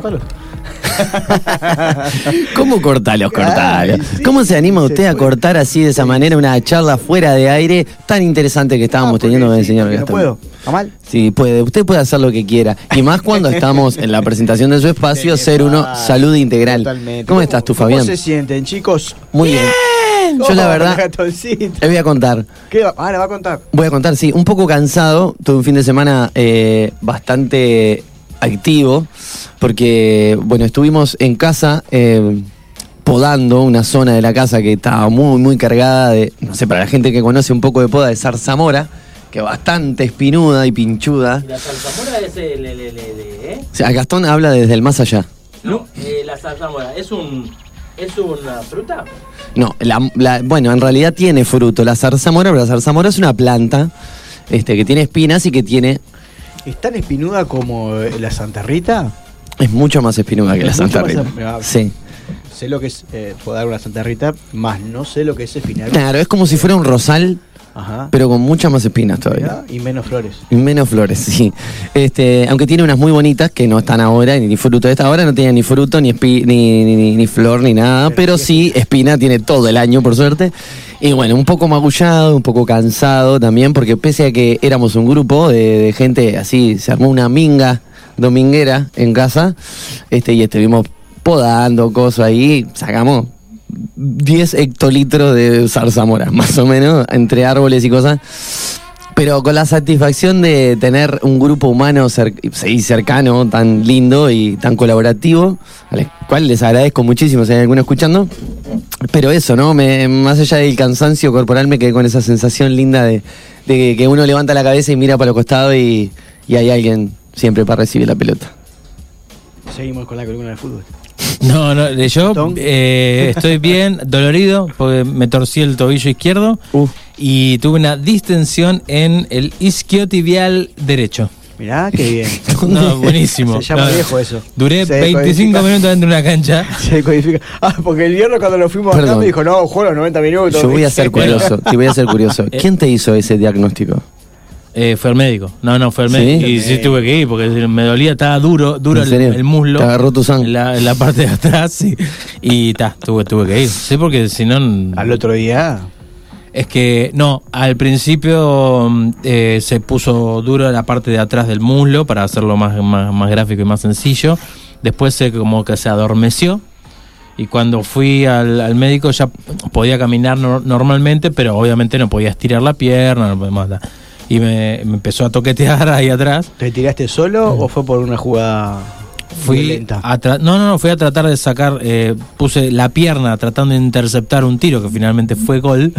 Cortalos. ¿Cómo cortalos, cortalos? Sí, ¿Cómo se anima se usted a cortar así de esa manera una charla fuera de aire tan interesante que estábamos Ah, teniendo con el señor porque No Gastón? puedo. ¿Está mal? Sí, puede. Usted puede hacer lo que quiera. Y más cuando estamos en la presentación de su espacio, ser uno salud integral. Totalmente. ¿Cómo estás tú, ¿Cómo Fabián? se sienten, chicos? Muy bien. Yo la Oh, verdad, le voy a contar. ¿Qué va? Ah, le va a contar. Voy a contar, sí, un poco cansado. Tuve un fin de semana eh, bastante activo. Porque, bueno, estuvimos en casa eh, podando una zona de la casa que estaba muy, muy cargada de, no sé, para la gente que conoce un poco de poda, de zarzamora, que bastante espinuda y pinchuda. La zarzamora es el, el- el- el- ¿eh? O sea, Gastón habla desde el más allá. No, eh, la zarzamora es un es una fruta. No, la- la- bueno, en realidad tiene fruto la zarzamora, pero la zarzamora es una planta este, que tiene espinas y que tiene. ¿Es tan espinuda como eh, la Santa Rita? Es mucho más espinuda que la Santa Rita. Sí. Sé lo que es eh, podar una Santa Rita, más no sé lo que es espinar. Claro, es como si fuera un rosal, Ajá. pero con muchas más espinas todavía. Y menos flores. Y Menos flores, sí. Este, aunque tiene unas muy bonitas que no están ahora, ni fruto de esta hora, no tiene ni fruto, ni, espi- ni, ni, ni- ni flor, ni nada, pero sí espina tiene todo el año, por suerte. Y bueno, un poco magullado, un poco cansado también, porque pese a que éramos un grupo de, gente así, se armó una minga dominguera en casa, este, y estuvimos podando cosas ahí, sacamos 10 hectolitros de zarzamora, más o menos, entre árboles y cosas. Pero con la satisfacción de tener un grupo humano cer- sí, cercano, tan lindo y tan colaborativo, al cual les agradezco muchísimo si hay alguno escuchando. Pero eso, ¿no? Me- más allá del cansancio corporal, me quedé con esa sensación linda de, de que uno levanta la cabeza y mira para los costados y, y hay alguien siempre para recibir la pelota. Seguimos con la columna de fútbol. No, no, de yo eh, estoy bien dolorido porque me torcí el tobillo izquierdo Uf. Y tuve una distensión en el isquiotibial derecho. Mirá, qué bien. No, buenísimo. Se llama No, viejo eso. Duré Se 25 decodifica. minutos dentro de una cancha. Se codifica. Ah, porque el viernes cuando lo fuimos acá me dijo, no, juego los 90 minutos. Yo voy a ser curioso, te voy a ser curioso. ¿Quién te hizo ese diagnóstico? Eh, fue al médico. No, no, fue al ¿Sí? médico. Y sí tuve que ir porque me dolía, estaba duro, duro ¿En el, el muslo. Te agarró tu sangre. En la, la parte de atrás, sí. Y ta, tuve, tuve que ir. Sí, porque si no. Al otro día. Es que, no, al principio mm, eh, se puso duro la parte de atrás del muslo para hacerlo más, más, más gráfico y más sencillo. Después se como que se adormeció. Y cuando fui al, al médico ya podía caminar nor- normalmente, pero obviamente no podía estirar la pierna, no podía más nada. Y me, me empezó a toquetear ahí atrás. ¿Te tiraste solo o fue por una jugada Fui violenta? a no, no, no, fui a tratar de sacar, eh, puse la pierna tratando de interceptar un tiro que finalmente fue gol.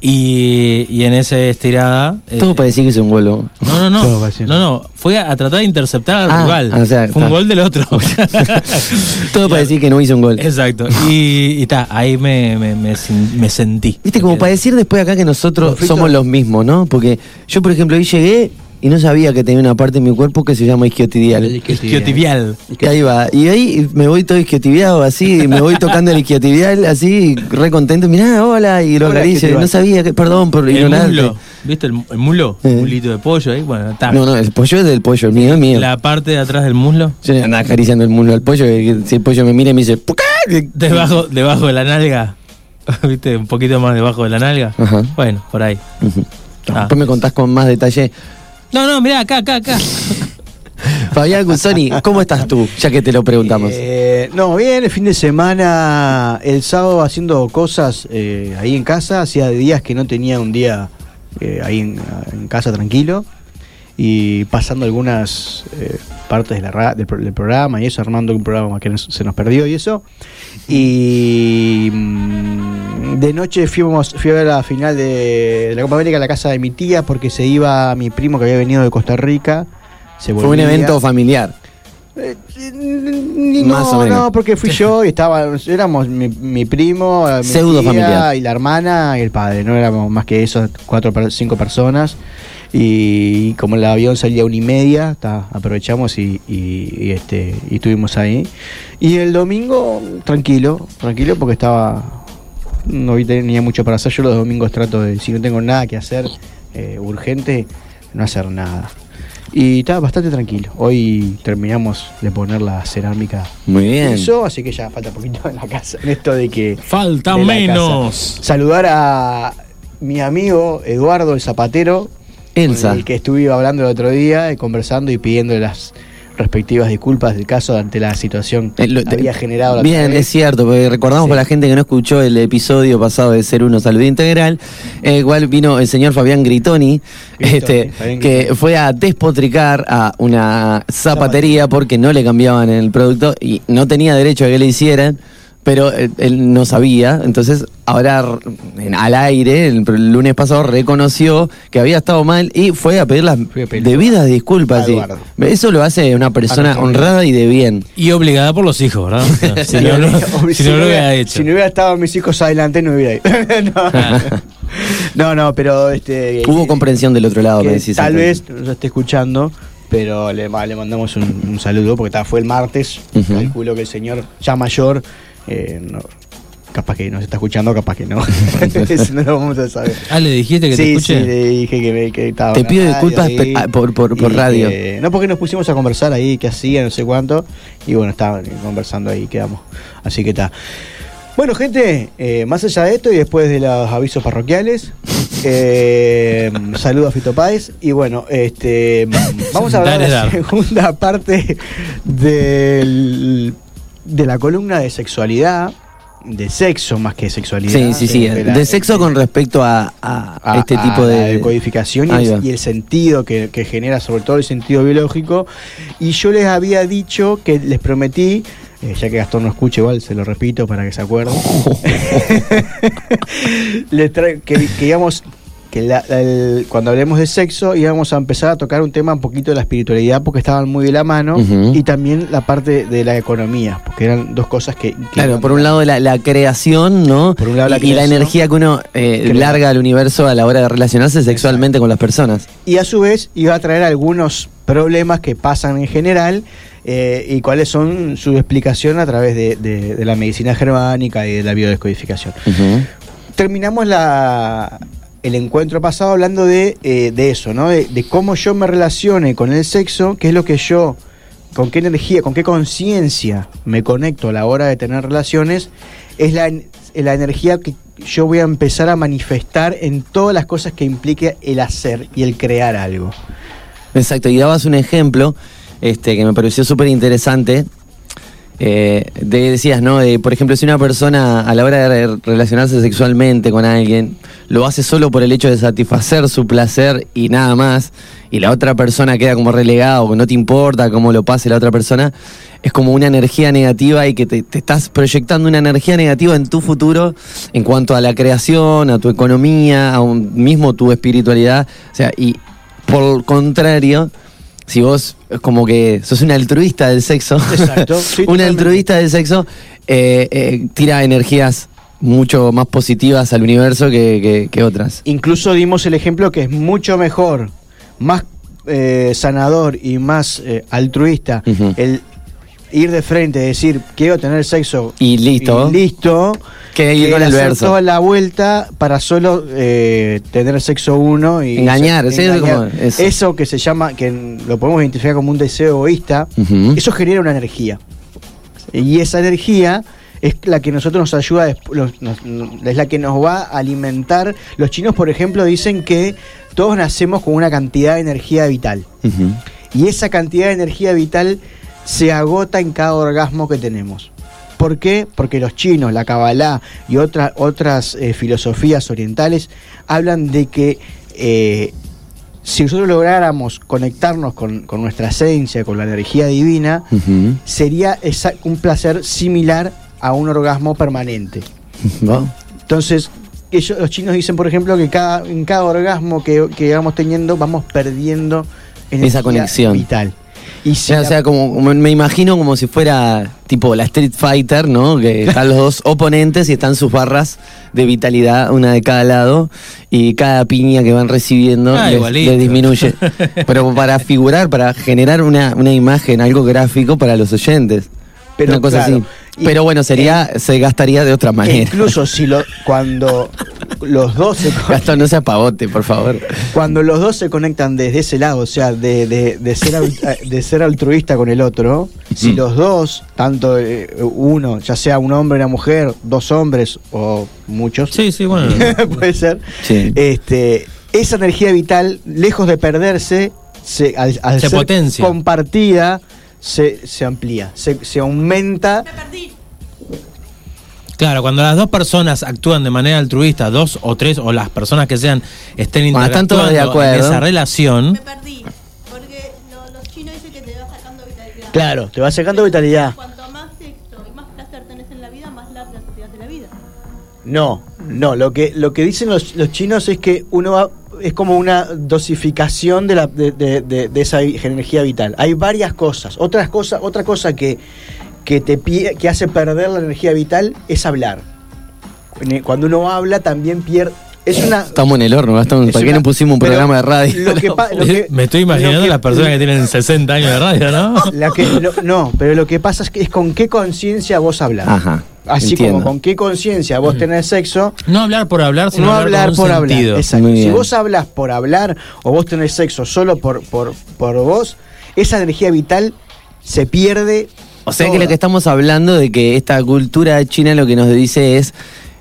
Y, y en esa estirada. eh, Todo para decir que es un gol. ¿no? no, no, Todo no. No. Fue a tratar de interceptar al Ah, rival. o sea, fue un gol del otro. Todo para decir que no hizo un gol. Exacto. Y está, ahí me, me, me sin- me sentí. Viste, como para decir después acá que nosotros somos los mismos, ¿no? Porque yo, por ejemplo, ahí llegué y no sabía que tenía una parte de mi cuerpo que se llama isquiotibial. Isquiotibial. Y ahí va. Y ahí me voy todo isquiotibiado, así, me voy tocando el isquiotibial, así, re contento. Mirá, hola, y lo acaricio. No sabía que, perdón por El ignorarte. mulo. ¿Viste el, el mulo? Eh. Un mulito de pollo ahí. Bueno, está. No, no, el pollo es del pollo, el mío es mío. La parte de atrás del muslo. Yo no andaba acariciando el muslo al pollo, que si el pollo me mira y me dice. Debajo, debajo de la nalga. ¿viste? Un poquito más debajo de la nalga. Ajá. Bueno, por ahí. Ah. Después me contás con más detalle. No, no, mirá, acá, acá, acá. Fabián Guzoni, ¿cómo estás tú? Ya que te lo preguntamos. Eh, no, bien, el fin de semana, el sábado haciendo cosas eh, ahí en casa. Hacía días que no tenía un día eh, ahí en, en casa tranquilo. Y pasando algunas eh, partes de la ra- del, pro- del programa y eso, armando un programa que nos- se nos perdió y eso. Y mm, de noche fuimos, fui a ver la final de, la Copa América a la casa de mi tía porque se iba mi primo que había venido de Costa Rica. Se Fue un evento familiar. Eh, Más no, o menos. no, porque fui yo y estaba, éramos mi, mi primo, mi Pseudo tía familiar. y la hermana y el padre, no éramos más que eso, cuatro, cinco personas. Y como el avión salía a una y media, ta, aprovechamos y, y- y, este, y estuvimos ahí. Y el domingo, tranquilo, tranquilo porque estaba, no tenía mucho para hacer. Yo los domingos trato de, si no tengo nada que hacer eh, urgente, no hacer nada. Y estaba bastante tranquilo. Hoy terminamos de poner la cerámica. Muy bien. Eso, así que ya falta poquito en la casa. En esto de que. Falta de menos. casa. Saludar a mi amigo Eduardo el Zapatero. Elsa. Con el que estuve hablando el otro día, eh, conversando y pidiendo las respectivas disculpas del caso ante la situación Eh, lo- que había generado la Bien, es cierto, porque recordamos Sí. para la gente que no escuchó el episodio pasado de Ser Uno Salud Integral, eh, igual vino el señor Fabián Gritoni, Gritoni, este, Fabián que Gritoni. fue a despotricar a una zapatería porque no le cambiaban el producto y no tenía derecho a que le hicieran. Pero él, él no sabía, entonces ahora en- al aire, el, el lunes pasado, reconoció que había estado mal y fue a pedir las Fui a pedir debidas disculpas. eso lo hace una persona honrada y de bien. Y obligada por los hijos, ¿verdad? O sea, si no, no- si no lo hubiera hecho. Si no hubiera estado mis hijos adelante, no hubiera ido. no. no, no, pero este. Hubo comprensión del otro lado, que me decís. tal vez nos esté escuchando, pero le, le mandamos un, un saludo porque ta, fue el martes. Calculo que el señor ya mayor, eh, no, capaz que nos está escuchando, capaz que no. Eso no lo vamos a saber. Ah, le dijiste que te sí, escuché. sí, le dije que, me- que estaba Te pido disculpas ah, por- por- radio. que- no, porque nos pusimos a conversar ahí, qué hacía, no sé cuánto. Y bueno, estaban conversando ahí, quedamos. Así que está. Bueno, gente, eh, más allá de esto y después de los avisos parroquiales, eh, saludo a Fito Páez. Y bueno, este, vamos a hablar de la segunda parte del- de la columna de sexualidad, de sexo más que sexualidad. Sí, sí, sí. de la- De sexo con respecto a, a a- este a tipo de. decodificación y el, va. y el sentido que, que genera, sobre todo el sentido biológico. Y yo les había dicho que les prometí, eh, ya que Gastón no escucha igual, se lo repito para que se acuerde, Les que, que íbamos, que la- la- el- cuando hablemos de sexo íbamos a empezar a tocar un tema un poquito de la espiritualidad porque estaban muy de la mano y también la parte de la economía, porque eran dos cosas que... que Claro, por un lado la, la creación, ¿no? Por un lado la y, y la creación. energía que uno eh, larga al universo a la hora de relacionarse sexualmente con las personas. y a su vez iba a traer algunos problemas que pasan en general eh, y cuáles son su explicación a través de, de- de la medicina germánica y de la biodescodificación. Terminamos la, el encuentro pasado hablando de, eh, de eso, ¿no? De, cómo yo me relacione con el sexo, qué es lo que yo, con qué energía, con qué conciencia me conecto a la hora de tener relaciones, es la, la energía que yo voy a empezar a manifestar en todas las cosas que implique el hacer y el crear algo. Exacto, y dabas un ejemplo este, que me pareció súper interesante. Eh, de, decías, ¿no? Por ejemplo, si una persona a la hora de re- relacionarse sexualmente con alguien lo hace solo por el hecho de satisfacer su placer y nada más, y la otra persona queda como relegada o no te importa cómo lo pase la otra persona, es como una energía negativa y que te, te estás proyectando una energía negativa en tu futuro en cuanto a la creación, a tu economía, a un, mismo tu espiritualidad. O sea, y por contrario, si vos es como que sos un altruista del sexo, Exacto, sí, un altruista del sexo, eh, eh, tira energías mucho más positivas al universo que, que- que otras. Incluso dimos el ejemplo que es mucho mejor, más eh, sanador y más eh, altruista el ir de frente, decir quiero tener sexo Y listo. y listo, Que ir con el verso. toda la vuelta para solo eh, tener sexo uno y Engañar, sí, como eso. eso que se llama, que lo podemos identificar como un deseo egoísta, eso genera una energía. Y esa energía es la que nosotros nos ayuda, es la que nos va a alimentar. Los chinos, por ejemplo, dicen que todos nacemos con una cantidad de energía vital. Y esa cantidad de energía vital se agota en cada orgasmo que tenemos. ¿Por qué? Porque los chinos, la Kabbalah y otra- otras eh, filosofías orientales hablan de que eh, si nosotros lográramos conectarnos con, con nuestra esencia, con la energía divina, sería esa- un placer similar a un orgasmo permanente. Entonces, ellos, los chinos dicen, por ejemplo, que cada, en cada orgasmo que, que vamos teniendo, vamos perdiendo energía conexión. vital. Y si o la- sea, como, como me imagino como si fuera tipo la Street Fighter, ¿no? Que están los dos oponentes y están sus barras de vitalidad, una de cada lado, y cada piña que van recibiendo Ah, les, disminuye. Pero para figurar, para generar una, una imagen, algo gráfico para los oyentes. Pero una cosa claro, así. Pero bueno, sería, se gastaría de otra manera. incluso si lo, cuando los dos se Gastón, no sea pavote, por favor. cuando los dos se conectan desde ese lado, o sea, de, de- de ser, de ser altruista con el otro, si Mm. los dos, tanto eh, uno, ya sea un hombre y una mujer, dos hombres o muchos, Sí, sí, bueno. puede ser, Sí. este, esa energía vital, lejos de perderse, se, al, al Se ser potencia. compartida, se, se amplía, se, se aumenta. Claro, cuando las dos personas actúan de manera altruista, dos o tres, o las personas que sean, estén Cuando están todos interactuando de en acuerdo. esa relación, Me perdí. Porque lo- los chinos dicen que te va sacando vitalidad. Claro, te va sacando vitalidad. Cuanto más sexo y más placer tenés en la vida, más larga te hace la vida. No, no, lo que, lo que dicen los, los chinos es que uno va, es como una dosificación de, la, de, de- de- de esa energía vital. Hay varias cosas. Otras cosas, otra cosa que, que te que hace perder la energía vital es hablar. Cuando uno habla también pierde. Es una. Estamos en el horno, Gastón. es ¿Para qué no pusimos un programa de radio? Lo que pa- lo que- me estoy imaginando que- las personas que tienen 60 años de radio, ¿no? la que- lo- no, pero lo que pasa es que es con qué conciencia vos hablas. Ajá. Así entiendo. como con qué conciencia vos tenés sexo, No hablar por hablar, sino no hablar, hablar con un por hablar. sentido. Exacto. Muy Si vos hablas por hablar o vos tenés sexo solo por, por, por vos, esa energía vital se pierde. O sea que lo que estamos hablando de que esta cultura china lo que nos dice es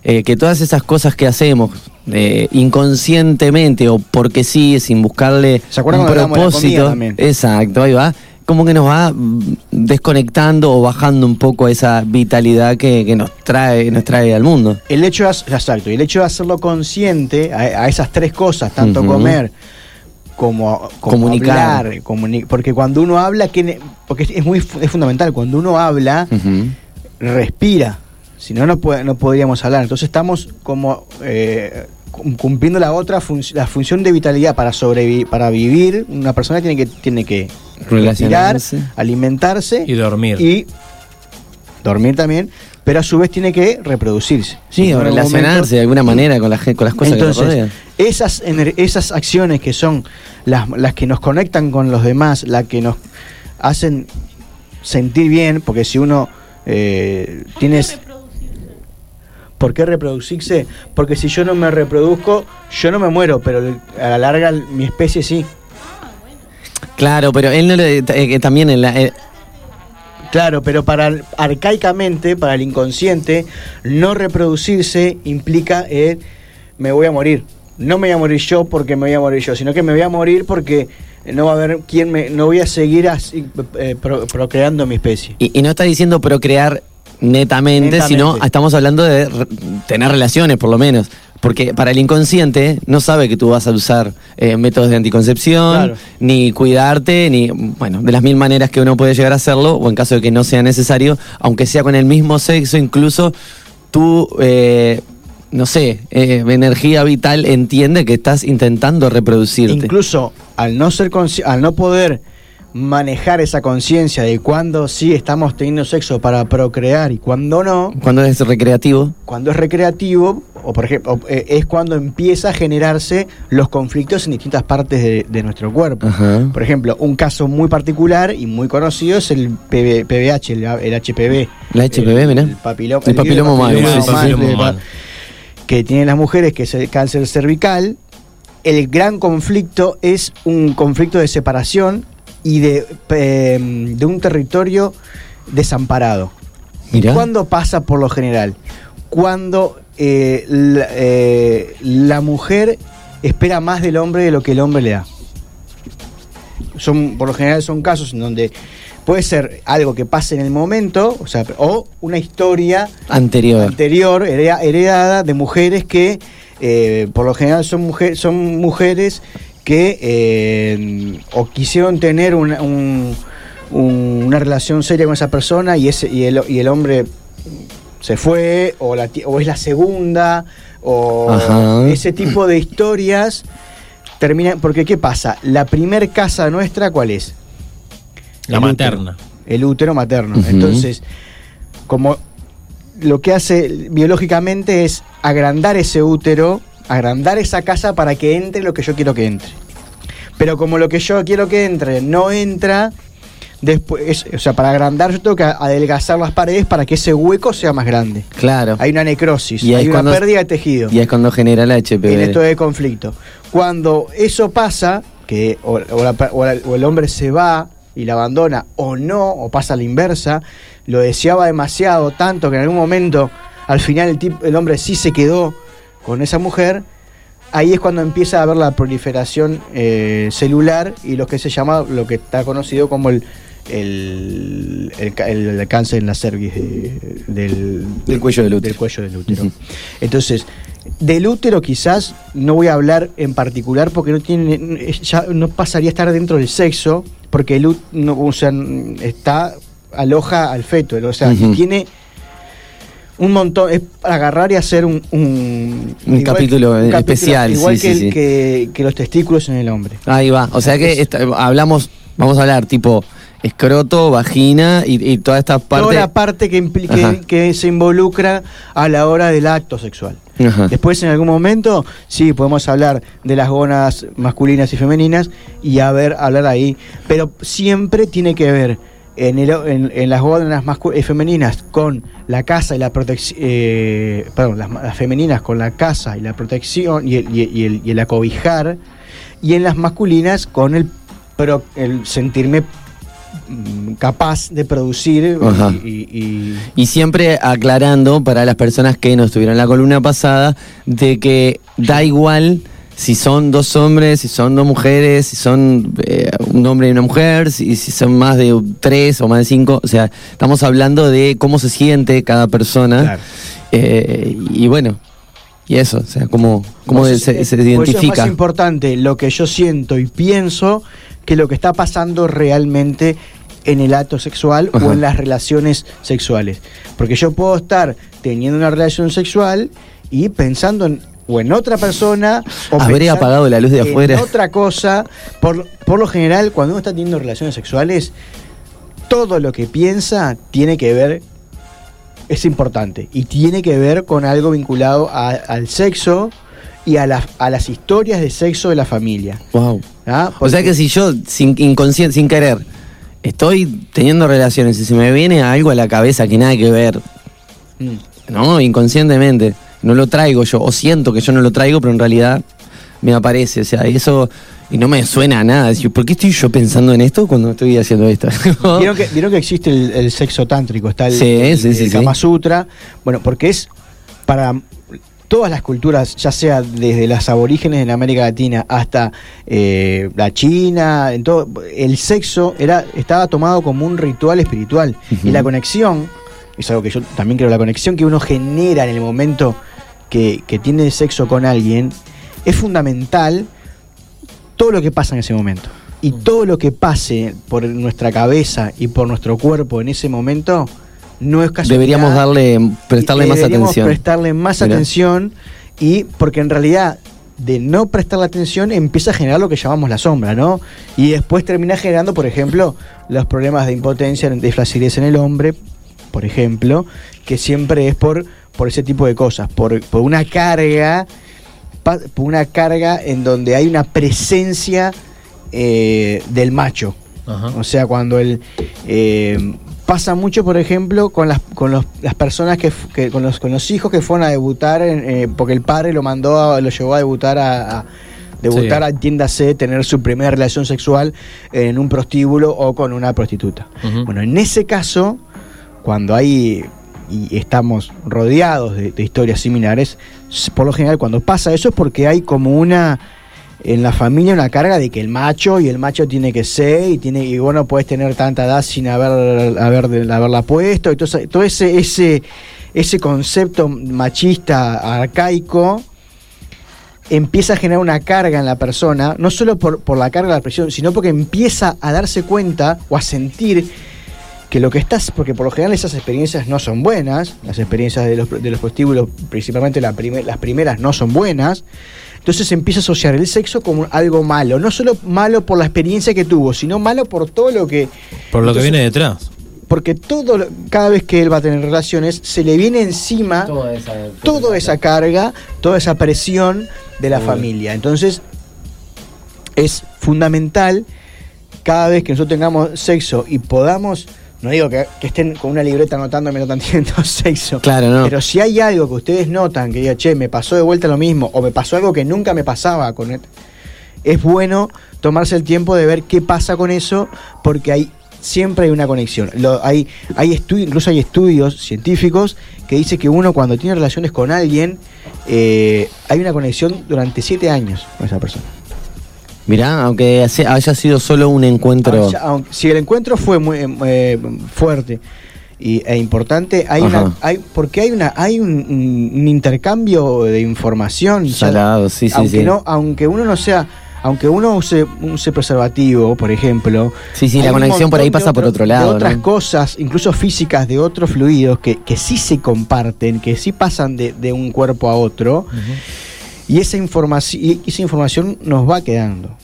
eh, que todas esas cosas que hacemos eh, inconscientemente o porque sí, sin buscarle ¿Se acuerdan un de la propósito, exacto, ahí va, como que nos va desconectando o bajando un poco esa vitalidad que, que nos trae nos trae al mundo. El hecho de, exacto, el hecho de hacerlo consciente a, a esas tres cosas, tanto comer como, como Comunicar. hablar, comuni- porque cuando uno habla, porque es muy es fundamental, cuando uno habla, respira. Si no, no, no podríamos hablar. Entonces estamos como eh, cum- cumpliendo la otra func- la función de vitalidad para sobrevivir, para vivir. Una persona tiene que tiene que respirar, alimentarse Y dormir. y dormir también, pero a su vez tiene que reproducirse. Sí, o relacionarse momento- de alguna manera con, la, con las cosas que rodean. esas, esas acciones que son las, las que nos conectan con los demás, las que nos hacen sentir bien, porque si uno eh, ¿Por qué tienes... ¿Por qué reproducirse? Porque si yo no me reproduzco, yo no me muero, pero a la larga mi especie sí. Claro, pero él no le, eh, también en la, eh, Claro, pero para el- arcaicamente, para el inconsciente, no reproducirse implica eh, me voy a morir. No me voy a morir yo porque me voy a morir yo, sino que me voy a morir porque no va a haber quien me, no voy a seguir así, eh, pro- procreando mi especie. Y, y no está diciendo procrear netamente, Netamente. sino estamos hablando de re- tener relaciones, por lo menos. Porque para el inconsciente no sabe que tú vas a usar eh, métodos de anticoncepción, Claro. ni cuidarte, ni, bueno, de las mil maneras que uno puede llegar a hacerlo, o en caso de que no sea necesario, aunque sea con el mismo sexo, incluso tú, eh, no sé, eh, energía vital entiende que estás intentando reproducirte. Incluso al no ser al no poder manejar esa conciencia de cuándo sí estamos teniendo sexo para procrear y cuándo no, Cuando es recreativo. cuando es recreativo, o por ejemplo, eh, es cuando empieza a generarse los conflictos en distintas partes de, de nuestro cuerpo. Ajá. Por ejemplo, un caso muy particular y muy conocido es el PB PBH, el, el HPV. La HPV, el, mirá. el papilo- El papiloma papiloma humano. que tienen las mujeres, que es el cáncer cervical. El gran conflicto es un conflicto de separación y de, eh, de un territorio desamparado. Mirá. ¿Cuándo pasa por lo general? Cuando eh, la, eh, la mujer espera más del hombre de lo que el hombre le da. Son, por lo general son casos en donde puede ser algo que pase en el momento, o sea, o una historia Anterior. anterior, hereda- heredada de mujeres que eh, por lo general son, mujer- son mujeres que eh, o quisieron tener una, un- un- una relación seria con esa persona y, ese, y, el, y el hombre se fue, o, la, o es la segunda, o Ajá. ese tipo de historias terminan. Porque, ¿qué pasa? La primer casa nuestra, ¿cuál es? La El materna. útero. el útero materno. Entonces, como lo que hace biológicamente es agrandar ese útero, agrandar esa casa para que entre lo que yo quiero que entre. Pero como lo que yo quiero que entre no entra, después, o sea, para agrandar yo tengo que adelgazar las paredes para que ese hueco sea más grande. Claro. Hay una necrosis, Y hay una cuando- pérdida de tejido Y es cuando genera el HPV. en esto de conflicto. Cuando eso pasa, que o, o la- o la- o el hombre se va y la abandona, o no, o pasa a la inversa, lo deseaba demasiado, tanto que en algún momento, al final el, el hombre sí se quedó con esa mujer, ahí es cuando empieza a haber la proliferación eh, celular y lo que se llama, lo que está conocido como el, el, el ca- el cáncer en la cervix de- del, Del cuello del útero. cuello del útero. Entonces, del útero quizás no voy a hablar en particular porque no tiene ya no pasaría a estar dentro del sexo porque el ú- no, o sea, está aloja al feto, o sea, Ujú. tiene un montón, es para agarrar y hacer un, un, Un capítulo especial, igual sí, que, sí, el- que, que los testículos en el hombre. Ahí va. O sea que esta- hablamos, vamos a hablar tipo escroto, vagina y, y toda esta parte. Toda la parte que, que, que se involucra a la hora del acto sexual. Ajá. Después, en algún momento, sí, podemos hablar de las gónadas masculinas y femeninas y a ver, hablar ahí. Pero siempre tiene que ver en, el- en- en las gónadas eh, femeninas con la casa y la protección. perdón, las, femeninas con la casa y la protección y el, y el- y el- y el acobijar. Y en las masculinas con el, pro- el sentirme mm, capaz de producir Ajá. y- y- y Y siempre aclarando para las personas que no estuvieron en la columna pasada de que da igual si son dos hombres, si son dos mujeres, si son eh, un hombre y una mujer, si, si son más de tres o más de cinco. O sea, estamos hablando de cómo se siente cada persona. Claro. Eh, y bueno, y eso, o sea, cómo, cómo se, se eso identifica. es más importante lo que yo siento y pienso que lo que está pasando realmente en el acto sexual Ajá. o en las relaciones sexuales. Porque yo puedo estar teniendo una relación sexual y pensando en o en otra persona o pensando apagado la luz de en afuera. otra cosa. Por, por lo general, cuando uno está teniendo relaciones sexuales, todo lo que piensa tiene que ver es importante y tiene que ver con algo vinculado a- al sexo y a, las a las historias de sexo de la familia. Wow. ¿ah? O sea que si yo, sin inconsciente, sin querer, estoy teniendo relaciones y se me viene algo a la cabeza que nada que ver, Mm. ¿no? Inconscientemente, no lo traigo yo, o siento que yo no lo traigo, pero en realidad me aparece, o sea, eso, y no me suena a nada, decir, ¿por qué estoy yo pensando en esto cuando estoy haciendo esto? ¿Vieron que, vieron que existe el, el sexo tántrico? Está el, Sí, el- sí, el sí. Kama Sutra. Bueno, porque es para todas las culturas, ya sea desde las aborígenes en América Latina hasta eh, la China, en todo, el sexo era estaba tomado como un ritual espiritual. Y la conexión, es algo que yo también creo, la conexión que uno genera en el momento que, que tiene sexo con alguien, es fundamental todo lo que pasa en ese momento. Y todo lo que pase por nuestra cabeza y por nuestro cuerpo en ese momento no es casualidad. Deberíamos darle, prestarle más atención. prestarle más Mirá. atención y porque en realidad de no prestarle atención empieza a generar lo que llamamos la sombra, ¿no? Y después termina generando, por ejemplo, los problemas de impotencia, de flacidez en el hombre, por ejemplo, que siempre es por, por ese tipo de cosas, por, por una carga, pa- por una carga en donde hay una presencia eh, del macho. Ajá. O sea, cuando el eh, pasa mucho, por ejemplo, con las con los- las personas que, con los con los hijos que fueron a debutar, en, eh, porque el padre lo mandó, a- lo llevó a debutar a, a- debutar, Sí. entiéndase, tener su primera relación sexual en un prostíbulo o con una prostituta. Bueno, en ese caso, cuando hay y estamos rodeados de, de historias similares, por lo general cuando pasa eso es porque hay como una en la familia una carga de que el macho y el macho tiene que ser y tiene y vos no puedes tener tanta edad sin haber, haber haberla puesto ese- todo ese ese ese concepto machista arcaico empieza a generar una carga en la persona, no solo por, por la carga de la presión, sino porque empieza a darse cuenta o a sentir que lo que estás, porque por lo general esas experiencias no son buenas, las experiencias de los, de los prostíbulos, principalmente la las primeras, no son buenas, entonces empieza a asociar el sexo como algo malo, no solo malo por la experiencia que tuvo, sino malo por todo lo que... Por lo que viene detrás. Porque todo, lo- cada vez que él va a tener relaciones, se le viene encima Toda esa, toda esa carga, toda esa presión de la familia. Entonces, es fundamental cada vez que nosotros tengamos sexo y podamos, no digo que, que estén con una libreta anotando mientras están teniendo sexo, Claro, no. pero si hay algo que ustedes notan, que diga, che, me pasó de vuelta lo mismo, o me pasó algo que nunca me pasaba con él, es bueno tomarse el tiempo de ver qué pasa con eso, porque hay siempre hay una conexión. Lo- hay, hay estu- incluso hay estudios científicos que dicen que uno cuando tiene relaciones con alguien, eh, hay una conexión durante siete años con esa persona. Mirá, aunque haya sido solo un encuentro. Aunque- si el encuentro fue muy eh, fuerte y, e importante, hay una, hay, porque hay una, hay un, intercambio de información. ya- Salado, sí, sí, aunque sí. no, aunque uno no sea, aunque uno use, use preservativo, por ejemplo. Sí, sí, la conexión por ahí pasa por otro lado, De otras ¿no? cosas, incluso físicas, de otros fluidos que, que sí se comparten, que sí pasan de, de un cuerpo a otro. Y esa información, y esa información nos va quedando.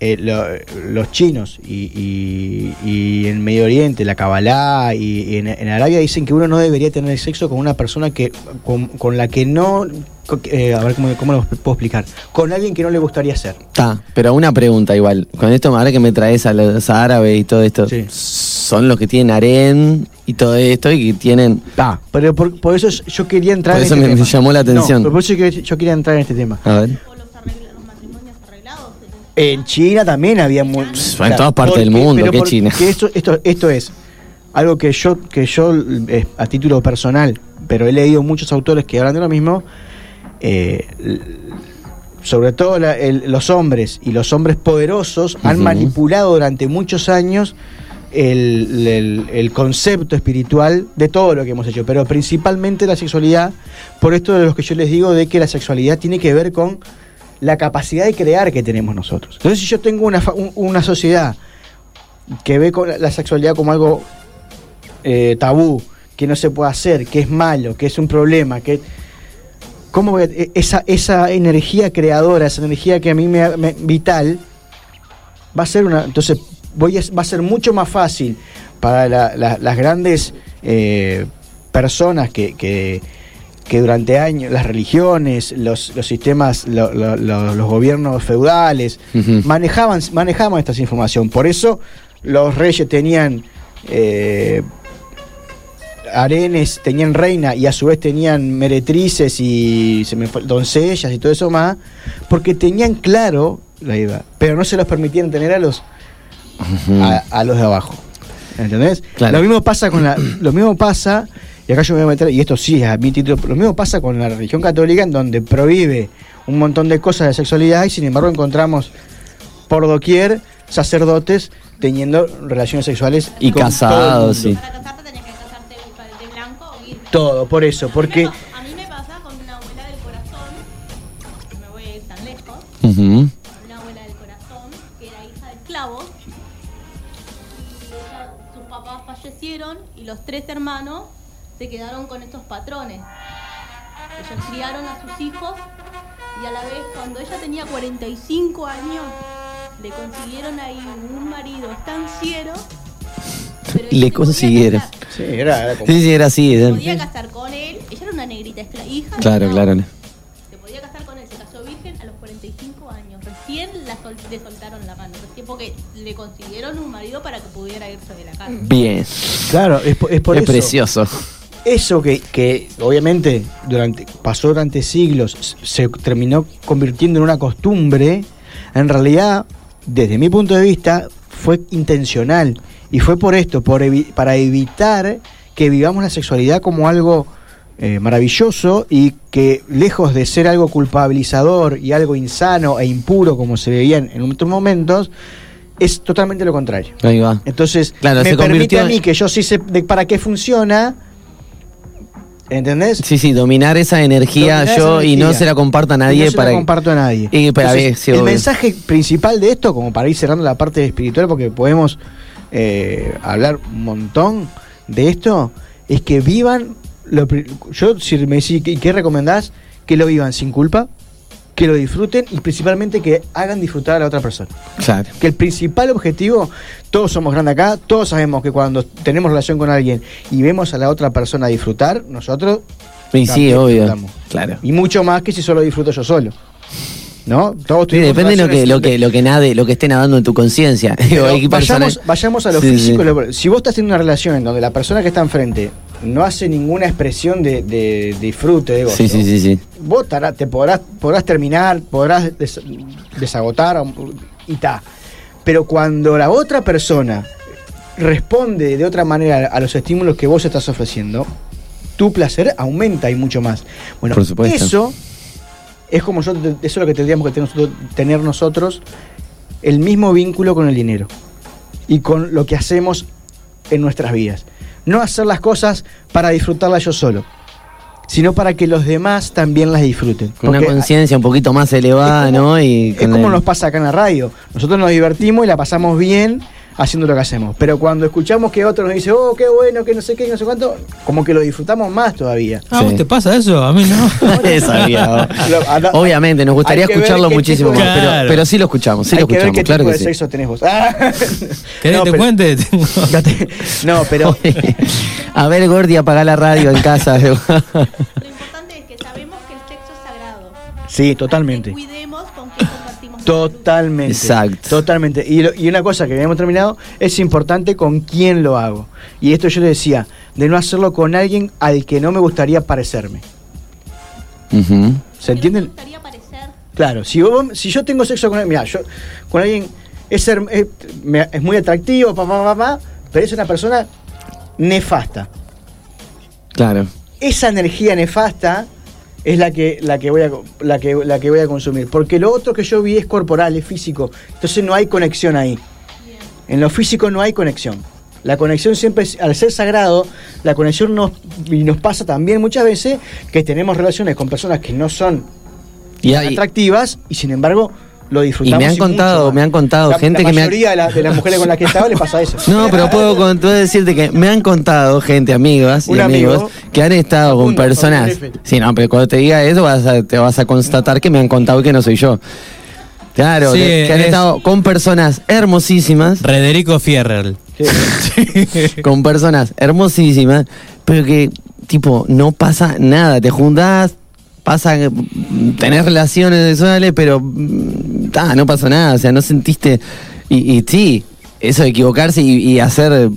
Eh, lo- los chinos y, y- y en Medio Oriente, la Kabbalah y, y en, en Arabia dicen que uno no debería tener sexo con una persona que con, con la que no. con- eh, a ver cómo, cómo lo puedo explicar. Con alguien que no le gustaría ser. Está, pero una pregunta igual. Con esto, ahora que me traes a los árabes y todo esto, Sí. son los que tienen harén y todo esto y que tienen. Ta, pero por, por eso yo quería entrar Por en eso este me- tema. llamó la atención. No, pero por eso yo, yo quería entrar en este tema. A ver. En China también había muy, en todas partes del mundo, ¿qué China? esto, esto, esto es algo que yo, que yo eh, a título personal, pero he leído muchos autores que hablan de lo mismo. eh, sobre todo la- el- los hombres y los hombres poderosos han manipulado durante muchos años el, el- concepto espiritual de todo lo que hemos hecho, pero principalmente la sexualidad, por esto de lo que yo les digo de que la sexualidad tiene que ver con la capacidad de crear que tenemos nosotros. Entonces, si yo tengo una, una sociedad que ve con la- sexualidad como algo eh, tabú, que no se puede hacer, que es malo, que es un problema, que cómo e- esa esa energía creadora, esa energía que a mí me, me- vital va a ser una entonces voy a, va a ser mucho más fácil para la- la- las grandes eh, personas que, que que durante años las religiones, los, los sistemas, lo- lo- lo- los gobiernos feudales manejaban, manejaban esta información. Por eso los reyes tenían eh, arenes, tenían reina y a su vez tenían meretrices y se me fue- doncellas y todo eso más, porque tenían claro la idea, pero no se los permitían tener a los A, a los de abajo. ¿Entendés? Claro. Lo mismo pasa con la, lo mismo pasa, y acá yo me voy a meter, y esto sí es a mi título, lo mismo pasa con la religión católica en donde prohíbe un montón de cosas de sexualidad y sin embargo encontramos por doquier sacerdotes teniendo relaciones sexuales Y con todo el casados, mundo. sí. Para casarte tenías que casarte de blanco o virgen. Todo, por eso, porque A mí me pasa con una abuela del corazón, no me voy a ir tan lejos, Ujú. una abuela del corazón que era hija de esclavos. Ella- sus papás fallecieron y los tres hermanos se quedaron con estos patrones. Ellos criaron a sus hijos y a la vez cuando ella tenía 45 años le consiguieron ahí un marido estanciero. pero Le consiguieron. sí, era, era como- Sí, sí, era así. Se podía casar con él, ella era una negrita hija. Claro, no, claro. Se podía casar con él, se casó virgen a los 45 años. Recién la sol- le soltaron la mano, recién porque le consiguieron un marido para que pudiera irse de la casa. Bien. Claro, es, por- es por es eso. precioso. Eso que, que obviamente durante, pasó durante siglos, se terminó convirtiendo en una costumbre, en realidad, desde mi punto de vista, fue intencional Y fue por esto, por evi- para evitar que vivamos la sexualidad como algo eh, maravilloso y que lejos de ser algo culpabilizador y algo insano e impuro como se veía en, otros momentos, es totalmente lo contrario. Ahí va. Entonces, Claro, me se permite a mí que yo sí sé de para qué funciona, ¿entendés? Sí, sí, dominar esa energía Dominar yo esa y no se la comparta a nadie Y no se para la comparto a nadie. Y para Entonces, ver, sí, el obvio. mensaje principal de esto, como para ir cerrando la parte espiritual, porque podemos eh, hablar un montón de esto, es que vivan. Lo, yo, si me decís, ¿qué, qué recomendás? Que lo vivan sin culpa, que lo disfruten y principalmente que hagan disfrutar a la otra persona. Claro. Que el principal objetivo, todos somos grandes acá, todos sabemos que cuando tenemos relación con alguien y vemos a la otra persona disfrutar, nosotros Y sí, obvio. disfrutamos. Claro. y mucho más que si solo disfruto yo solo. ¿No? Todos Sí, depende de lo que, lo que, lo que nade, lo que esté nadando en tu conciencia. Vayamos, vayamos a lo Sí, físico. sí. Si vos estás en una relación en donde la persona que está enfrente no hace ninguna expresión de, de disfrute, de gozo, Sí, sí, sí, sí. vos tará- te podrás, podrás terminar, podrás des- desagotar y ta. Pero cuando la otra persona responde de otra manera a los estímulos que vos estás ofreciendo, tu placer aumenta y mucho más. Bueno, Por supuesto. eso es como yo, eso es lo que tendríamos que tener nosotros, tener nosotros el mismo vínculo con el dinero y con lo que hacemos en nuestras vidas. No hacer las cosas para disfrutarlas yo solo, sino para que los demás también las disfruten. Con una conciencia un poquito más elevada, como- ¿no? Y es como el- nos pasa acá en la radio. Nosotros nos divertimos y la pasamos bien haciendo lo que hacemos. Pero cuando escuchamos que otro nos dice, oh, qué bueno, que no sé qué, no sé cuánto, como que lo disfrutamos más todavía. Ah, Sí. ¿vos te pasa eso? A mí no. Sabía. Obviamente, nos gustaría que escucharlo muchísimo tipo más, pero, pero sí lo escuchamos, sí Hay lo que ver escuchamos, qué claro tipo que de sí. sexo tenés vos. Ah. ¿Querés No, que te pero- cuente? No, pero A ver, Gordi, apaga la radio en casa. Lo importante es que sabemos que el sexo es sagrado. sí, Que totalmente. cuidemos con luz. Totalmente. Exacto. Totalmente. Y, lo- y una cosa que habíamos terminado, es importante con quién lo hago. Y esto yo le decía, de no hacerlo con alguien al que no me gustaría parecerme. ¿Se entienden? te gustaría parecer Claro, si, vos- si yo tengo sexo con alguien, mira, yo con alguien es, her- es, me- es muy atractivo, papá, papá, papá, pero es una persona nefasta. Claro. Esa energía nefasta es la que, la que voy a la que, la que voy a consumir. Porque lo otro que yo vi es corporal, es físico. Entonces no hay conexión ahí. En lo físico no hay conexión. La conexión siempre, es- al ser sagrado, la conexión nos, y nos pasa también muchas veces que tenemos relaciones con personas que no son Y, hay- atractivas y sin embargo lo y me han contado, me han contado La- gente la que me ha... mayoría de, la- de las mujeres con las que estaba le pasa eso. No, pero puedo, con- puedo decirte que me han contado gente, amigas y Un amigo. amigos, que han estado con personas. Sí, no, pero cuando te diga eso vas a- te vas a constatar que me han contado que no soy yo. Claro, Sí, que, que han es- estado con personas hermosísimas, Rederico Fierrell. Sí. con personas hermosísimas, pero que, tipo, no pasa nada. Te juntás, pasa, tenés relaciones sexuales, pero mm, ta, no pasó nada. O sea, no sentiste. Y, y sí, eso de equivocarse y, y hacer.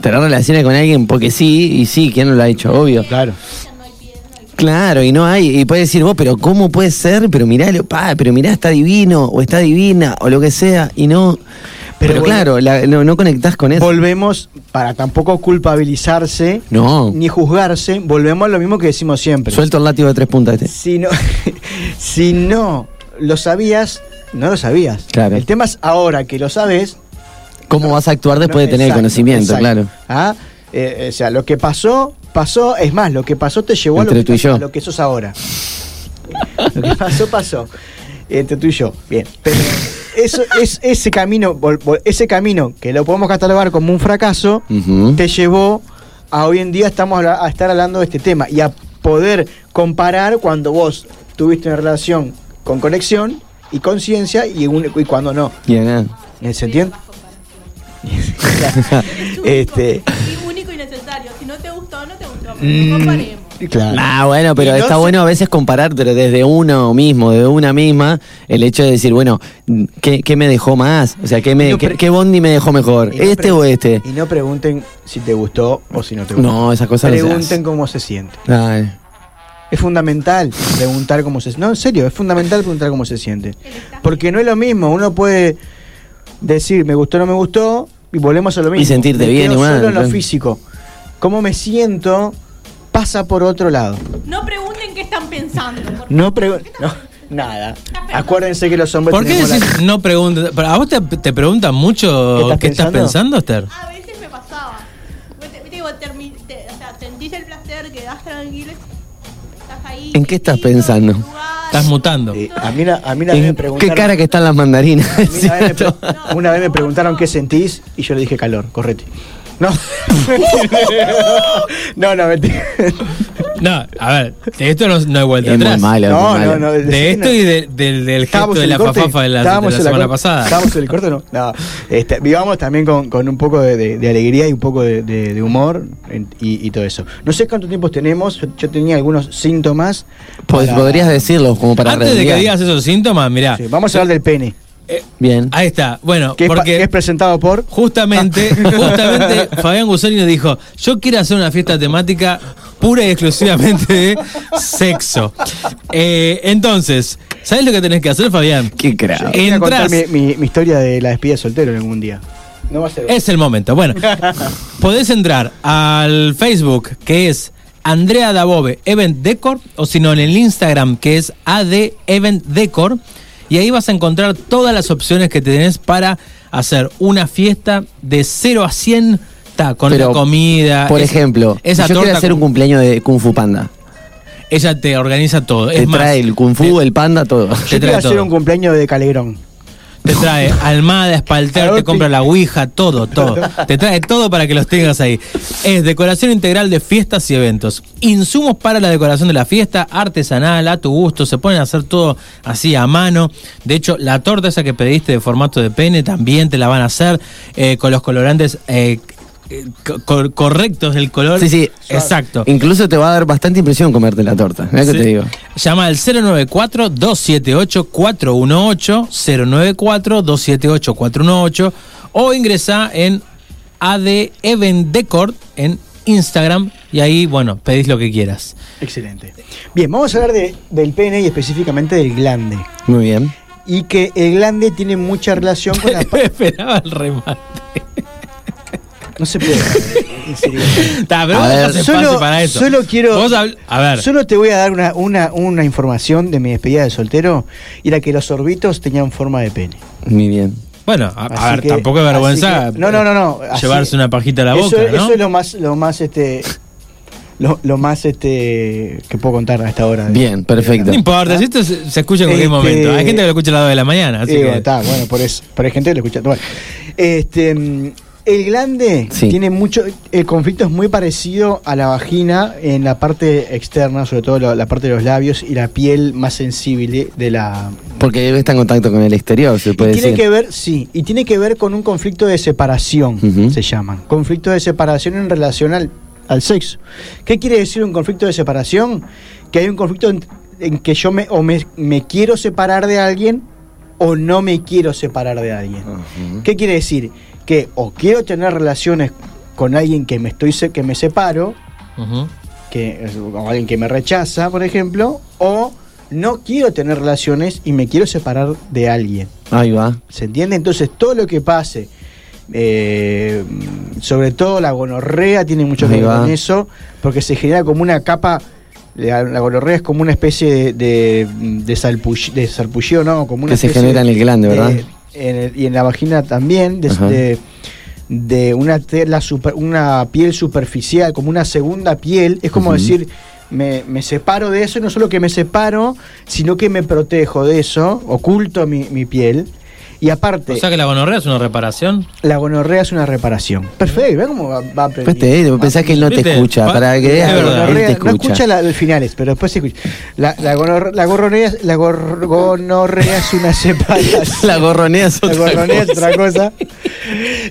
Tener relaciones con alguien porque sí, y sí, ¿quién no lo ha hecho? Obvio. Claro. Claro, y no hay, y puedes decir vos, pero ¿cómo puede ser? Pero mirá, pa, pero mirá, está divino, o está divina, o lo que sea, y no. Pero, Pero claro, la- no, no conectás con eso. Volvemos, para tampoco culpabilizarse No. ni juzgarse, volvemos a lo mismo que decimos siempre. Suelto el látigo de tres puntas este. Si no, si no lo sabías, no lo sabías. Claro. El tema es ahora que lo sabes. ¿Cómo vas a actuar después de tener el conocimiento? exacto. Claro. Ah, eh, o sea, lo que pasó, pasó. Es más, lo que pasó te llevó a lo que, a lo que sos ahora. Lo que pasó, pasó. Entre tú y yo. Bien. Pero eso, es, ese camino, ese camino que lo podemos catalogar como un fracaso, te llevó a hoy en día estamos a estar hablando de este tema y a poder comparar cuando vos tuviste una relación con conexión y conciencia y, un- y cuando no. Bien, ah. ¿Se entiende? Es único, este, y único y necesario. Si no te gustó, no te gustó. Mm. Claro. Ah, bueno, pero Y no está se- bueno a veces comparar, pero desde uno mismo, de una misma, el hecho de decir, bueno, ¿qué, qué me dejó más? O sea, ¿qué, me, Y no qué, pre- qué bondi me dejó mejor? Y no ¿Este o este? Y no pregunten si te gustó o si no te gustó. No, esas cosas Pregunten cómo se siente. Ay. Es fundamental preguntar cómo se No, en serio, es fundamental preguntar cómo se siente. Porque no es lo mismo, uno puede decir me gustó o no me gustó, y volvemos a lo mismo. sentirte Me bien quedo igual, Solo en lo físico. Cómo me siento pasa por otro lado. No pregunten qué están pensando. por No favor. pregu- no, nada. Acuérdense que los hombres ¿Por qué tenemos la- decís no preguntas? Pero ¿A vos te, te preguntan mucho ¿Qué estás qué estás pensando? pensando, Esther? A veces me pasaba. Que vos termi- te- o sea, sentís el placer, quedás tranquilo. Estás ahí. ¿En qué estás pensando? Estás mutando. Eh, a mí, una- a mí una vez me ¿En preguntaron. ¿Qué cara que están las mandarinas? una, vez me, una vez me preguntaron qué sentís y yo le dije calor, correte. No. no, no, mentira. No, a ver, de esto no, no hay vuelta Es muy atrás. malo, es muy No, malo. no, no. De esto y de- del, del gesto de la corte, fafafa de la, de la semana cor- pasada. Estábamos en el corte, no. no. Este, vivamos también con, con un poco de, de- de alegría y un poco de, de- de humor en- y, y todo eso. No sé cuánto tiempo tenemos, yo, yo tenía algunos síntomas. Pues para- podrías decirlo como para Antes de que digas esos síntomas, mirá. Sí, vamos a hablar del pene, Bien. Ahí está. Bueno, que porque que es presentado por... justamente, justamente Fabián Gusoni nos dijo, yo quiero hacer una fiesta temática pura y exclusivamente de sexo. Eh, entonces, ¿sabes lo que tenés que hacer, Fabián? Qué crack. Voy a contar Entrás- mi, mi- mi historia de la despedida de soltero en algún día. No va a ser... Es el momento. Bueno, podés entrar al Facebook, que es Andrea Dabove Event Decor, o si no, en el Instagram, que es AD Event Decor, y ahí vas a encontrar todas las opciones que tenés para hacer una fiesta de 0 a 100 ta, con Pero, la comida. Por es- ejemplo, esa si yo quiero hacer un cumpleaños de Kung Fu Panda. ella te organiza todo. Te es más, trae el Kung Fu, te- el panda, todo. Yo te quiero trae hacer todo. un cumpleaños de Calegrón. Te trae almada, espalter, te compra la ouija, todo, todo. Te trae todo para que los tengas ahí. Es decoración integral de fiestas y eventos. Insumos para la decoración de la fiesta, artesanal, a tu gusto. Se pueden hacer todo así a mano. De hecho, la torta esa que pediste de formato de pene también te la van a hacer eh, con los colorantes eh, co- correctos del color. Sí, sí. Exacto. Incluso te va a dar bastante impresión comerte la torta. Mira que Sí. te digo. Llama al 094-278-418, 094-278-418 o ingresa en AD Event Decor en Instagram y ahí, bueno, pedís lo que quieras. Excelente. Bien, vamos a hablar de- del pene y específicamente del glande. Muy bien. Y que el glande tiene mucha relación con la... Esperaba el remate. No se puede. en serio. Ta, pero A vos ver, Solo, para eso. solo quiero. Habl- a ver, Solo te voy a dar una, una, una información de mi despedida de soltero. Y era que los orbitos tenían forma de pene. Muy bien. bueno, a, a ver, que- tampoco es vergüenza. que- no, no, no, no. así- Llevarse una pajita a la eso, boca, es- ¿no? Eso es lo más, lo más, este. Lo, lo más este que puedo contar a esta hora. de- Bien, perfecto. No importa, si esto se, se escucha en cualquier Este- momento. Hay gente que lo escucha a las 2 de la mañana, así Eh, que. bueno, está, bueno, por eso. Pero hay gente que lo escucha. Bueno, este, mm, el glande Sí. tiene mucho. El conflicto es muy parecido a la vagina en la parte externa, sobre todo la, la parte de los labios y la piel más sensible de la. Porque está en contacto con el exterior, se Y puede tiene decir. que ver, sí, y tiene que ver con un conflicto de separación, se llaman. Conflicto de separación en relación al, al sexo. ¿Qué quiere decir un conflicto de separación? Que hay un conflicto en, en que yo me, o me, me quiero separar de alguien o no me quiero separar de alguien. ¿Qué quiere decir? Que o quiero tener relaciones con alguien que me estoy que me separo, que o alguien que me rechaza, por ejemplo, o no quiero tener relaciones y me quiero separar de alguien. Ahí va. ¿Se entiende? Entonces, todo lo que pase, eh, sobre todo la gonorrea, tiene mucho que ver va. con eso, porque se genera como una capa. La, la gonorrea es como una especie de, de, de, salpull- de sarpullido, ¿no? Como una Que se genera en el glande, de- ¿verdad? En el- y en la vagina también, de, de, de una, tela super- una piel superficial, como una segunda piel. Es como decir, me, me separo de eso, y no solo que me separo, sino que me protejo de eso, oculto mi, mi piel. Y aparte, O sea que la gonorrea es una reparación. la gonorrea es una reparación. Perfecto, ¿ves cómo va, va aprendiendo? Viste, eh, pensás que él no te escucha. Pa- Para que es veas, verdad. él Gonorrea- te No escucha. escucha la- los finales, pero después sí escucha. La, la, gonor- la gonorrea, la gor- gonorrea es una separación. La gorronea es La otra gorronea es cosa. otra cosa.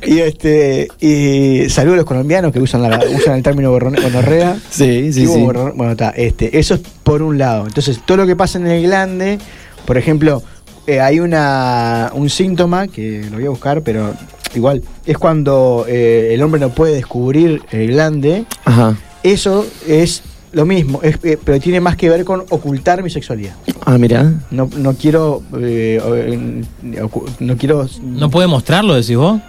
Y este y saludos a los colombianos que usan, la, usan el término gonorrea. Sí, sí, ¿Qué hubo sí. gorro- Bueno, está, este, eso es por un lado. Entonces, todo lo que pasa en el glande, por ejemplo, eh, hay una un síntoma que lo voy a buscar, pero igual, es cuando eh, el hombre no puede descubrir el glande. Ajá. Eso es lo mismo, es, eh, pero tiene más que ver con ocultar mi sexualidad. Ah, mira. No, no quiero. eh, no quiero. ¿No puede mostrarlo, decís vos?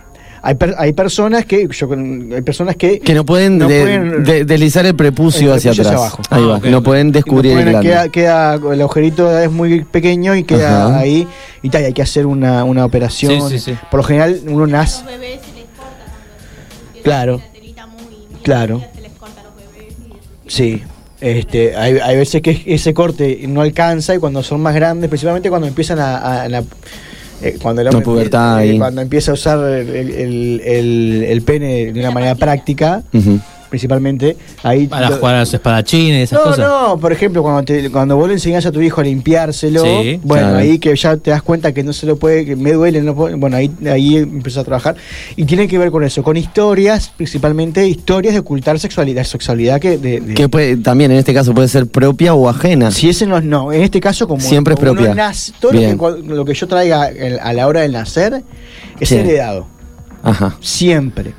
Hay, per- hay personas que yo hay personas que Que no pueden, No de- pueden- de- deslizar el prepucio, el hacia atrás. hacia abajo. Ahí Ah, va. ok. No pueden descubrir no el pueden- queda, queda el agujerito es muy pequeño y queda Ajá. ahí y tal, y hay que hacer una, una operación. Sí, sí, sí. Por lo general uno nace Claro. Claro. fina, se les corta a los bebés y eso. Sí, este, hay, hay veces que ese corte no alcanza y cuando son más grandes, principalmente cuando empiezan a... a- a eh, cuando el La hombre pubertad eh, cuando empieza a usar el, el- el- el pene de una manera práctica. Principalmente, ahí... Para lo- jugar a los espadachines, esas no, cosas. no, por ejemplo, cuando, te- cuando vos le enseñás a tu hijo a limpiárselo, Sí, bueno, claro. ahí que ya te das cuenta que no se lo puede, que me duele, no puedo- bueno, ahí, ahí empezó a trabajar. Y tiene que ver con eso, con historias, principalmente historias de ocultar sexualidad, sexualidad que... De, de- Que puede- también en este caso puede ser propia o ajena. si ese no es no, en este caso como Siempre es como propia. nace- todo lo que, lo que yo traiga el- a la hora de nacer es Sí. heredado, Ajá. siempre.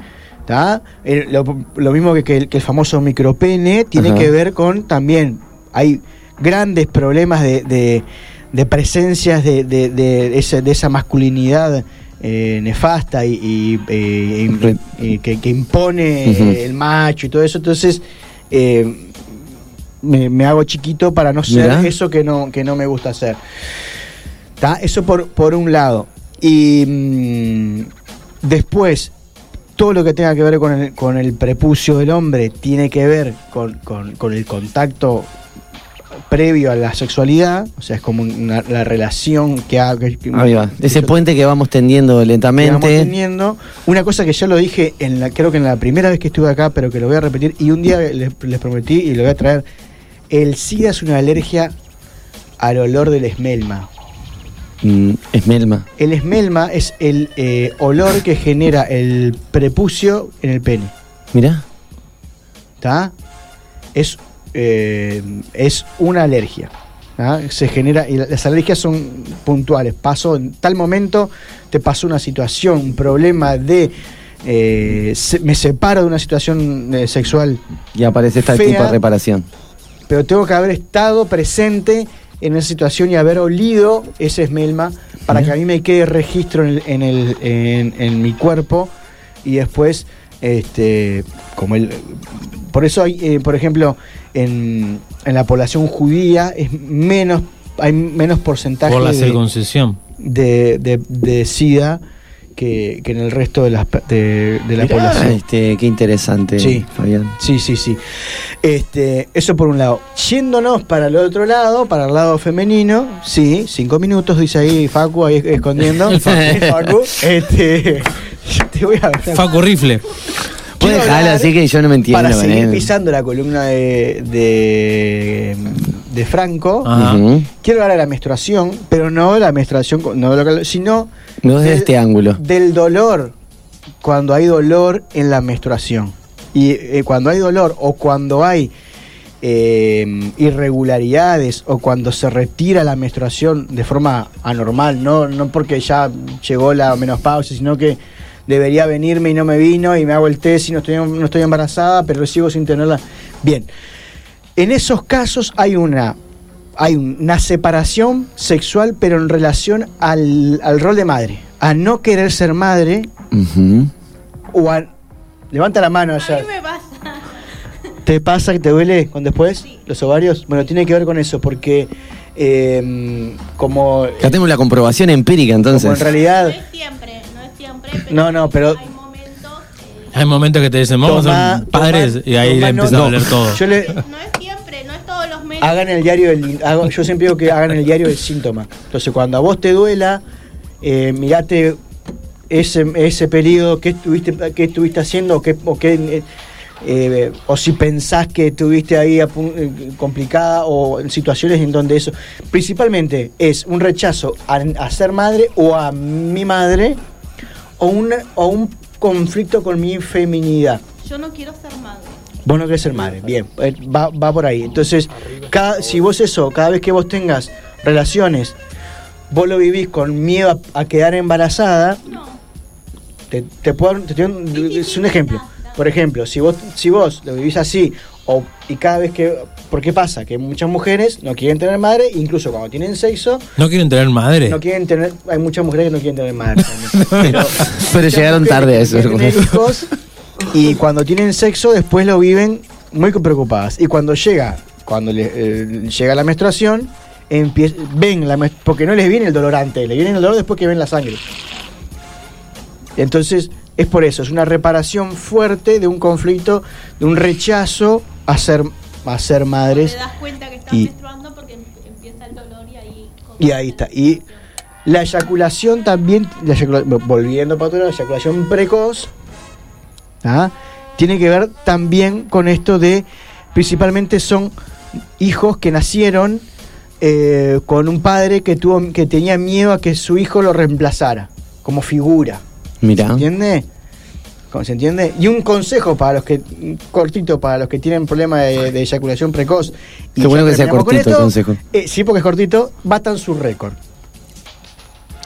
Lo, lo mismo que, que el, que el famoso micropene tiene Ajá. que ver con también, hay grandes problemas de, de, de presencias de, esa masculinidad eh, nefasta y, y, eh, y que, que impone el macho y todo eso. Entonces, eh, me, me hago chiquito para no ser Mirá. eso que no, que no me gusta hacer. ¿Tá? Eso por, por un lado. Y mm, después, todo lo que tenga que ver con el, con el prepucio del hombre tiene que ver con, con- con el contacto previo a la sexualidad, o sea, es como una, la relación que ha... que- Ahí va. que Ese yo- puente que vamos tendiendo que vamos lentamente. teniendo. Una cosa que ya lo dije, en la, creo que en la primera vez que estuve acá, pero que lo voy a repetir, y un día les, les prometí y lo voy a traer, el SIDA es una alergia al olor del esmelma. Mm, esmelma. El esmelma es el eh, olor que genera el prepucio en el pene. Mirá. ¿Está? Es, eh, es una alergia. ¿tá? Se genera, y las alergias son puntuales. Pasó en tal momento, te pasó una situación, un problema de. eh, se- me separo de una situación eh, sexual, Y aparece esta Fea. tipo de reparación. pero tengo que haber estado presente en esa situación y haber olido ese esmelma para que a mí me quede registro en, el- en, el, en, en mi cuerpo y después, este, como el, por eso hay, eh, por ejemplo, en, en la población judía es menos, hay menos porcentaje Por la de, circuncisión. de, de- de SIDA que, que en el resto de, las, de, de la Mirá, población. Este, qué interesante, Sí. Fabián. Sí, sí, sí. Este, eso por un lado. Yéndonos para el otro lado, para el lado femenino, sí, cinco minutos, dice ahí Facu, ahí escondiendo. Facu. Facu, este, te voy a Facu Rifle. Puedes dejarlo hablar así que yo no me entiendo. Para seguir pisando la columna de, de, de Franco, quiero hablar de la menstruación, pero no de la menstruación, no de lo que- sino No desde del- este ángulo. del dolor, cuando hay dolor en la menstruación. Y eh, cuando hay dolor o cuando hay eh, irregularidades o cuando se retira la menstruación de forma anormal, no, no porque ya llegó la menopausia, sino que debería venirme y no me vino y me hago el test y no estoy, no estoy embarazada, pero sigo sin tenerla. Bien, en esos casos hay una, hay una separación sexual, pero en relación al, al rol de madre, a no querer ser madre o a... Levanta la mano A allá. mí me pasa. ¿Te pasa que te duele con después los ovarios? Bueno, tiene que ver con eso, porque eh, como, Acá tenemos la comprobación empírica como entonces. en No realidad... es siempre, no es siempre. Pero No, no, pero- Hay momentos. Hay momentos que te dicen, vamos Toma- a ser padres toma- y ahí toma le empieza a doler todo. Yo le, no es siempre, no es todos los meses. hagan el diario del, hago- yo siempre digo que hagan el diario del síntoma. Entonces, cuando a vos te duela, eh, mirate ese, ese periodo, qué estuviste, qué estuviste haciendo, o, qué, o, qué, eh, eh, o si pensás que estuviste ahí eh, complicada o en situaciones en donde eso, principalmente es un rechazo a, a ser madre o a mi madre o un conflicto con mi feminidad. Yo no quiero ser madre. Vos no querés ser madre, bien, eh, va, va por ahí. Entonces, cada, si vos eso, cada vez que vos tengas relaciones, vos lo vivís con miedo a, a quedar embarazada, No. te, te puedo te sí, es un ejemplo. Por ejemplo, si vos, si vos lo vivís así, o, y cada vez que... ¿Por qué pasa? Que muchas mujeres no quieren tener madre, incluso cuando tienen sexo, No quieren tener madre. no quieren tener... Hay muchas mujeres que no quieren tener madre. Pero, llegaron tarde a eso. hijos, y cuando tienen sexo después lo viven muy preocupadas. Y cuando llega, cuando le, eh, llega la menstruación, empie- ven la porque no les viene el dolor antes, le viene el dolor después que ven la sangre. Entonces, es por eso, es una reparación fuerte de un conflicto, de un rechazo a ser, a ser madres. Te das cuenta que estás y- menstruando porque em- empieza el dolor y ahí... Y ahí está. Y la eyaculación también, la eyacula- volviendo para atrás, la eyaculación precoz, ¿ah? tiene que ver también con esto de, principalmente son hijos que nacieron eh, con un padre que, tuvo, que tenía miedo a que su hijo lo reemplazara como figura. Mira. ¿Entiende? ¿Cómo ¿Se entiende? Y un consejo para los que, cortito para los que tienen problemas de, de eyaculación precoz. Y Qué bueno que sea cortito el consejo. eh, sí, porque es cortito, batan su récord.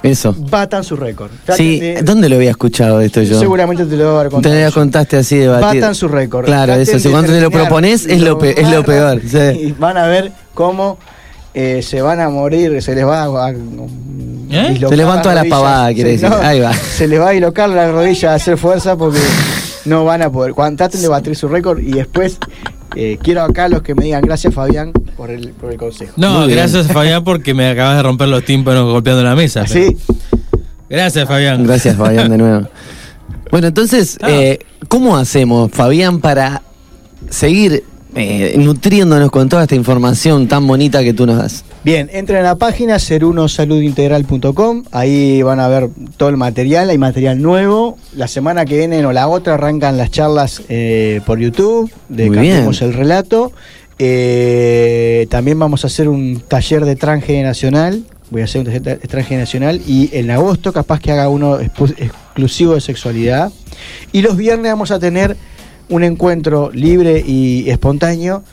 Eso. Batan su récord. Sí, de- ¿dónde lo había escuchado esto yo? Seguramente te lo voy a haber Te contado. lo contaste así de batir. Batan su récord. Claro, Traten eso. Cuando te lo propones es lo, pe- es lo peor. sí. Y van a ver cómo eh, se van a morir, se les va a. a dislocar Se les van todas las pavadas, quiere Se- decir. Ahí va. Se les va a dislocar la rodilla a hacer fuerza porque no van a poder. Cuando traten de batir su récord y después eh, quiero acá los que me digan gracias Fabián por el, por el consejo. No, Muy bien. gracias Fabián porque me acabas de romper los tímpanos golpeando la mesa. Sí, Gracias Fabián. Gracias, Fabián, de nuevo. Bueno, entonces, Ah. eh, ¿cómo hacemos, Fabián, para seguir eh, nutriéndonos con toda esta información tan bonita que tú nos das? Bien, entren a la página serunosaludintegral.com, ahí van a ver todo el material, hay material nuevo. La semana que viene o la otra arrancan las charlas eh, por YouTube de Muy Cantemos bien. el Relato. Eh, también vamos a hacer un taller de transgeneracional, voy a hacer un taller de transgeneracional y en agosto capaz que haga uno exclusivo de sexualidad. Y los viernes vamos a tener un encuentro libre y espontáneo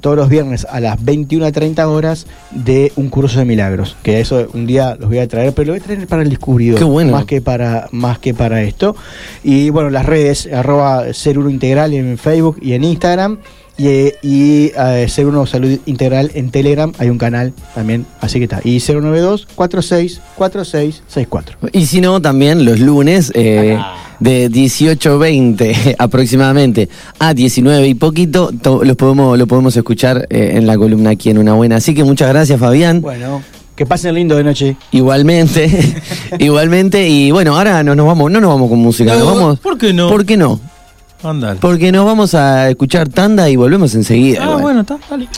todos los viernes a las 21.30 horas de un curso de milagros. Que eso un día los voy a traer, pero lo voy a traer para el descubridor. Qué bueno. Más que para, más que para esto. Y bueno, las redes, arroba Ser Uno Integral en Facebook y en Instagram. Y, y eh, Ser Uno Salud Integral en Telegram. Hay un canal también, así que está. Y 092 46 46 64. Y si no, también los lunes eh, de 18.20 aproximadamente a 19 y poquito, to- los podemos, lo podemos escuchar eh, en la columna aquí en Una Buena. Así que muchas gracias, Fabián. Bueno, que pasen lindo de noche. Igualmente, igualmente. Y bueno, ahora no nos vamos, no nos vamos con música, No, nos vamos. ¿por qué no? ¿Por qué no? Porque nos vamos a escuchar tanda y volvemos enseguida. Ah, igual. bueno, está, dale.